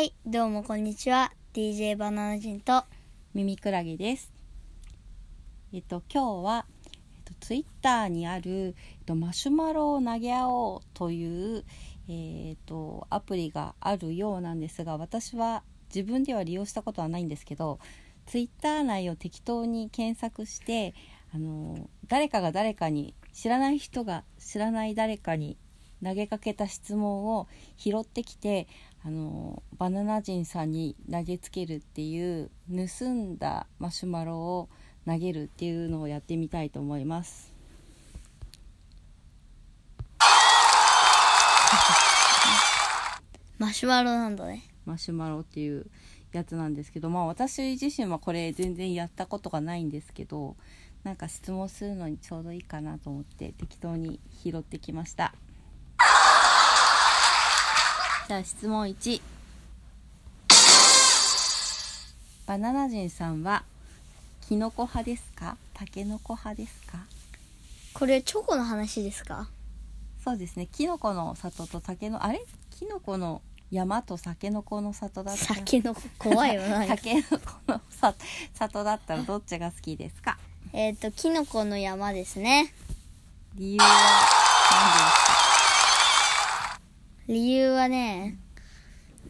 はい、どうもこんにちは。DJ バナナ人と、耳クラゲです。えっと今日は、えっと、ツイッターにある、えっと、マシュマロを投げ合おうという、えっとアプリがあるようなんですが私は自分では利用したことはないんですけどツイッター内を適当に検索してあの誰かが誰かに知らない人が知らない誰かに投げかけた質問を拾ってきてあのバナナ人さんに投げつけるっていう盗んだマシュマロを投げるっていうのをやってみたいと思います。マシュマロなんだね。マシュマロっていうやつなんですけどまあ私自身はこれ全然やったことがないんですけどなんか質問するのにちょうどいいかなと思って適当に拾ってきましたじゃあ質問1バナナ人さんはキノコ派ですか？タケノコ派ですか？これチョコの話ですか？そうですね。キノコの里とタケノあれ？キノコの山とタケノコの里だった。ら酒の怖いよな。タケノコのさ里だったらどっちが好きですか？えっと、キノコの山ですね。理由は理由はね、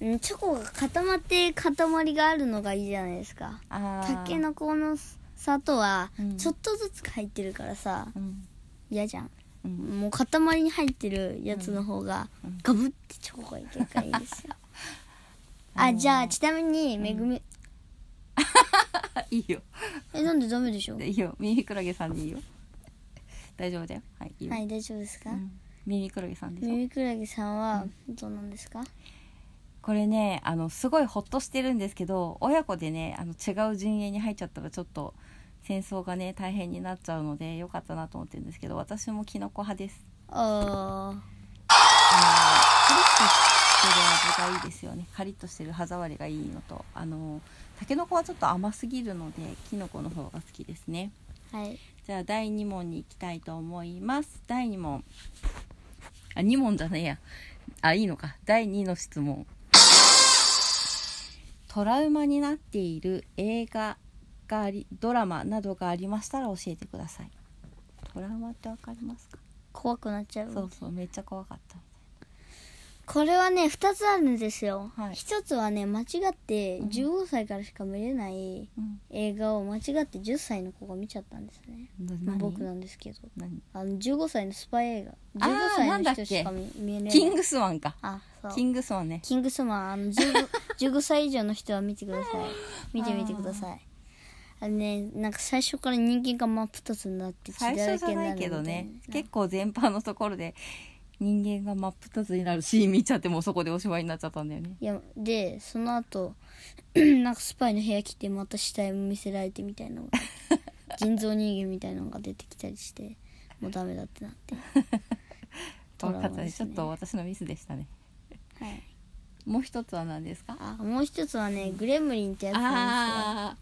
うんチョコが固まって塊があるのがいいじゃないですか。何ですかタケノコの里はうん。ちょっとずつ入ってるからさ、うん。嫌じゃん。うん。もう塊に入ってるやつの方がうん。ガブってチョコがいけるからいいですよ。あじゃあちなみにめぐみ、いいよ。え、なんでダメでしょ？いいよ。耳クラゲさんでいいよ。大丈夫だよ。はいいいよ、はい、大丈夫ですか、うん耳クラゲさんでしょ？耳クラゲさんはどうなんですか、これねあのすごいホッとしてるんですけど親子でねあの違う陣営に入っちゃったらちょっと戦争がね大変になっちゃうのでよかったなと思ってるんですけど私もキノコ派です。ああのカリッとしてる味がいいですよね。カリッとしてる歯触りがいいのとあのタケノコはちょっと甘すぎるのでキノコの方が好きですね。ーはい。じゃあ第2問に行きたいと思います。第2問あ2問じゃねえや。あいいのか。第2の質問。トラウマになっている映画がありドラマなどがありましたら教えてください。トラウマってわかりますか？怖くなっちゃう。そうそうめっちゃ怖かったこれはね2つあるんですよ、はい。1つはね間違ってうん。15歳からしか見れないうん。映画を間違って10歳の子が見ちゃったんですね。僕なんですけど。何？あの15歳のスパイ映画。あー15歳なんだっけ？の人しか見見れない。キングスマンか。あそう。キングスマンね。キングスマン。あの 15, 15 歳以上の人は見てください。見てみてください。あのねなんか最初から人間が真っ二つになって血だ最ら初じゃないけになるみたいな。けどね。結構全般のところで人間が真っ二つになるシーン見ちゃってもうそこでおしまいになっちゃったんだよね。いやでその後 なんかスパイの部屋来てまた死体を見せられてみたいなのが 人造人間みたいなのが出てきたりしてもうダメだってなって。ねねちょっと私のミスでしたね。はい。もう一つは何ですか？あもう一つはねグレムリンってやつなんああ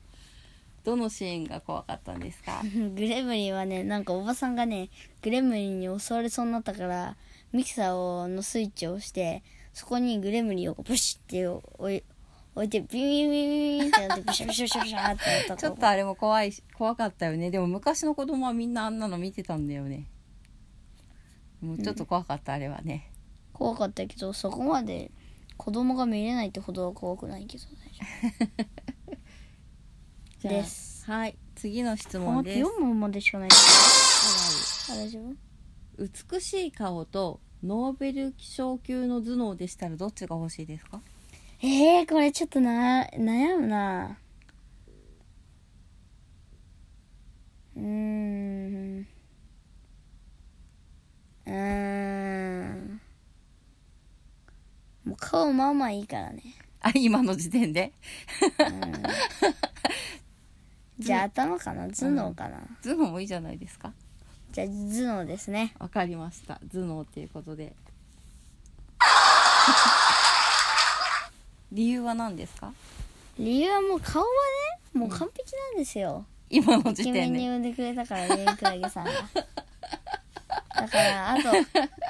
どのシーンが怖かったんですか？ですよグレムリンはねなんかおばさんがねグレムリンに襲われそうになったからミキサーをのスイッチを押してそこにグレムリンをブシッて置い置いてビビビビビビってなって ビシャビシャビシャビシャってやったちょっとあれも怖いし怖かったよね。でも昔の子供はみんなあんなの見てたんだよね。もうちょっと怖かった、あれはね。怖かったけどそこまで子供が見れないってほどは怖くないけど じゃあです。はい。次の質大丈夫問です4問までしかない。あ大丈夫？美しい顔とノーベル賞級の頭脳でしたらどっちが欲しいですか？えー、これちょっとな悩むな。うーん。うーん。もう顔まあまあいいからね。あ今の時点で？じゃあ頭かな？頭脳かな、頭脳もいいじゃないですかじゃあ頭脳ですね。わかりました。頭脳っていうことで。理由は何ですか？理由はもう顔はねもう完璧なんですよ、今のイケメンにで産んでくれたからねクラゲさんが だからあと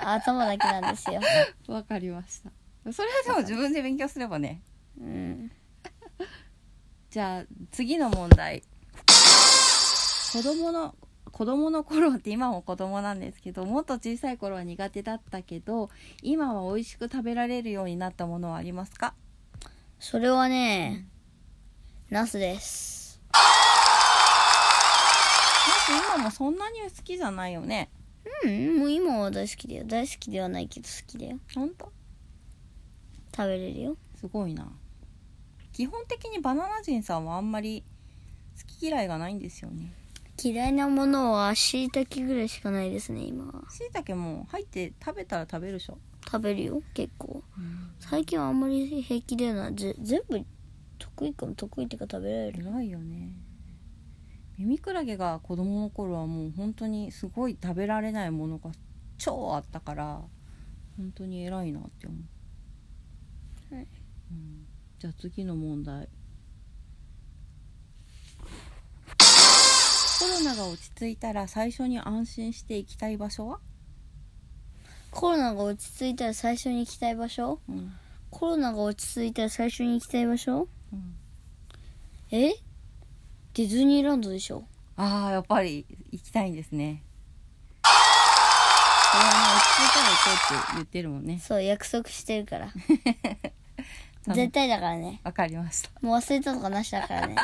頭だけなんですよ。わかりました。それはでも自分で勉強すればね。うん。じゃあ次の問題。子供の子供の頃って今も子供なんですけどもっと小さい頃は苦手だったけど今は美味しく食べられるようになったものはありますか？それはね、ナスです。なんか今もそんなに好きじゃないよね？うんもう今は大好きだよ。大好きではないけど好きだよ。本当？食べれるよ。すごいな。基本的にバナナ人さんはあんまり好き嫌いがないんですよね嫌いなものは椎茸ぐらいしかないですね今は。しいたけも入って食べたら食べるでしょ、食べるよ結構。最近はあんまり平気でな。ぜ全部得意かも得意っていうか食べられる。偉いよね。耳クラゲが子供の頃はもう本当にすごい食べられないものが超あったから本当に偉いなって思う、はい。うん、じゃあ次の問題コロナが落ち着いたら最初に安心して行きたい場所は、コロナが落ち着いたら最初に行きたい場所？うん。コロナが落ち着いたら最初に行きたい場所？うん、え？ディズニーランドでしょ？ああやっぱり行きたいんですね。これはね落ち着いたら行こうって言ってるもんね。そう約束してるから。楽絶対だからね。わかりました。もう忘れたとかなしだからね。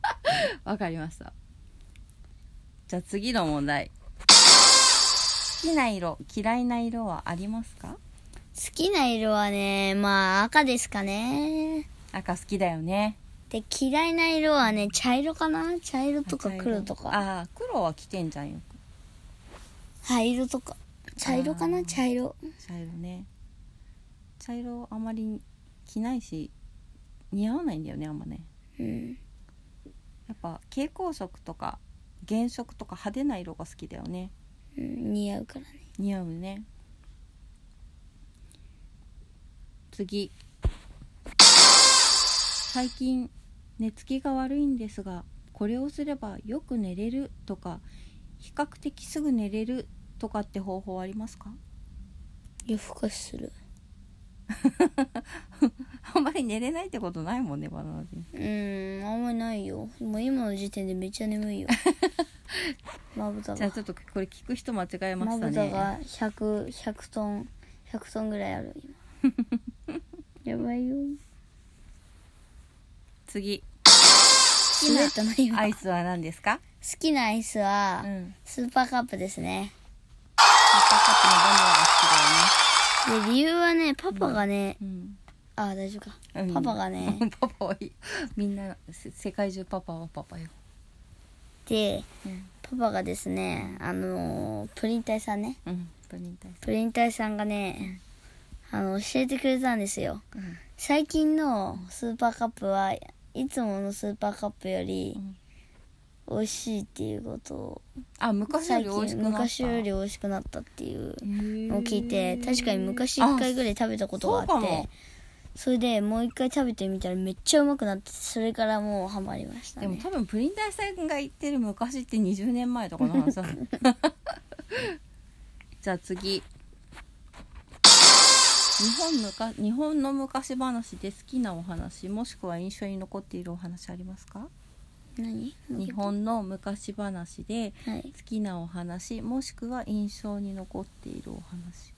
わかりましたじゃあ次の問題。好きな色嫌いな色はありますか？好きな色はねまあ赤ですかね。赤好きだよね。で嫌いな色はね茶色かな？茶色とか黒とか。ああ黒は着てんじゃんよ灰色とか。茶色かな？茶色。茶色ね。茶色あまり着ないし似合わないんだよねあんまね。うん。やっぱ蛍光色とか原色とか派手な色が好きだよね。うん似合うからね。似合うね。次。最近寝つきが悪いんですがこれをすればよく寝れるとか比較的すぐ寝れるとかって方法ありますか？夜更かしする あんまり寝れないってことないもんねバナナ人。うんあんまりないよ。もう今の時点でめっちゃ眠いよ。まぶたが。じゃあちょっとこれ聞く人間違えまましたね。ぶたが100 100トン100トンぐらいある今。やばいよ。次。好きなアイスは何ですか？好きなアイスは、うん。スーパーカップですねで理由はねパパがね、うん。あ大丈夫か、うん。パパがね パパはいい。みんなせ世界中パパはパパよ、でうん。パパがですねあのープリン体さんね。うん、プリン体プリン体さんがね、あの教えてくれたんですよ。うん。最近のスーパーカップはいつものスーパーカップよりうん美味しいっていうことをあ昔より美味しくなった。昔より美味しくなったっていうのを聞いて確かに昔1回ぐらい食べたことがあってそれでもう1回食べてみたらめっちゃうまくなってそれからもうハマりましたね。でも多分プリン体さんが言ってる昔って20年前とかの話だ じゃあ次。日本むか日本の昔話で好きなお話もしくは印象に残っているお話ありますか？何？日本の昔話ではい。好きなお話もしくは印象に残っているお話。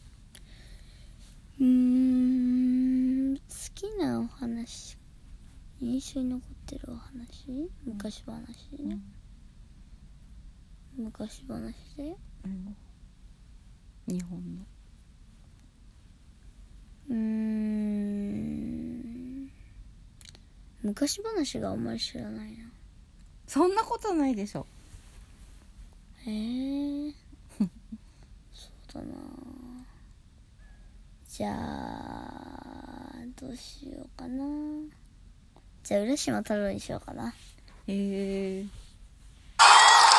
うーん好きなお話印象に残ってるお話？昔話？ね、昔話で？うん。日本の。うーん。昔話があんまり知らないなそんなことないでしょ。へえそうだな。じゃあどうしようかな。じゃあ浦島太郎にしようかな。へえ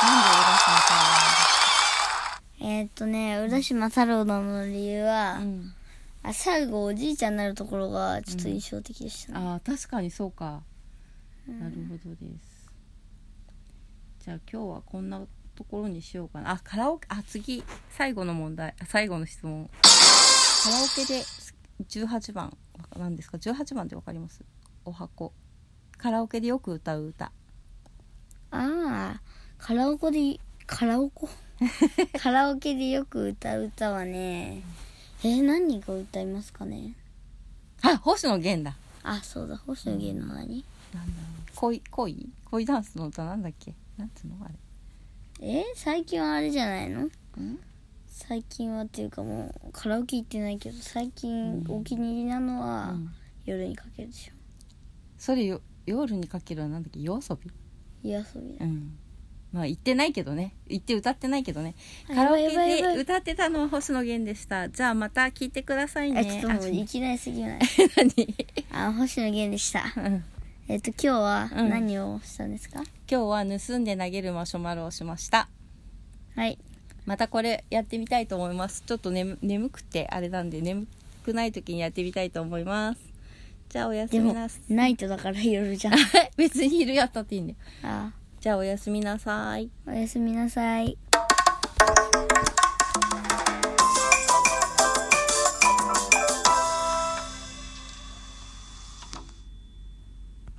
なんで浦えー、っとね浦島太郎の理由は、島うん。あ最後おじいちゃんになるところがちょっと印象的でしたね、ああ確かにそうか、うん。なるほどですじゃあ今日はこんなところにしようかな。あカラオケあ次。最後の問題。あ最後の質問。カラオケで18番。何ですか？18番ってわかります？お箱。カラオケでよく歌う歌。ああカラオケでカラオケ カラオケでよく歌う歌はねえー、何が歌いますかね？あ星野源だ。あそうだ。星野源の何、なん恋恋？恋ダンスの歌なんだっけ？なんつうのあれ。え？ー、最近はあれじゃないの？ん？最近はっていうかもうカラオケ行ってないけど最近お気に入りなのは、うん。夜にかけるでしょ。それよ夜にかけるはなんだっけ？夜遊び？夜遊びだ。うん。まあ言ってないけどね。言って歌ってないけどね。あカラオケで歌ってたのは星野源でした。じゃあまた聞いてくださいね。あちょっともうあいきなりすぎない？何？あ星野源でした。うん。えっと今日はうん。何をしたんですか、今日は盗んで投げるマシュマロをしました。はい。またこれやってみたいと思います。ちょっと眠眠くてあれなんで眠くない時にやってみたいと思います。じゃあおやすみなさい。ナイトだから夜じゃん。別に昼やったっていいんだよ。あ。じゃあおやすみなさい。おやすみなさい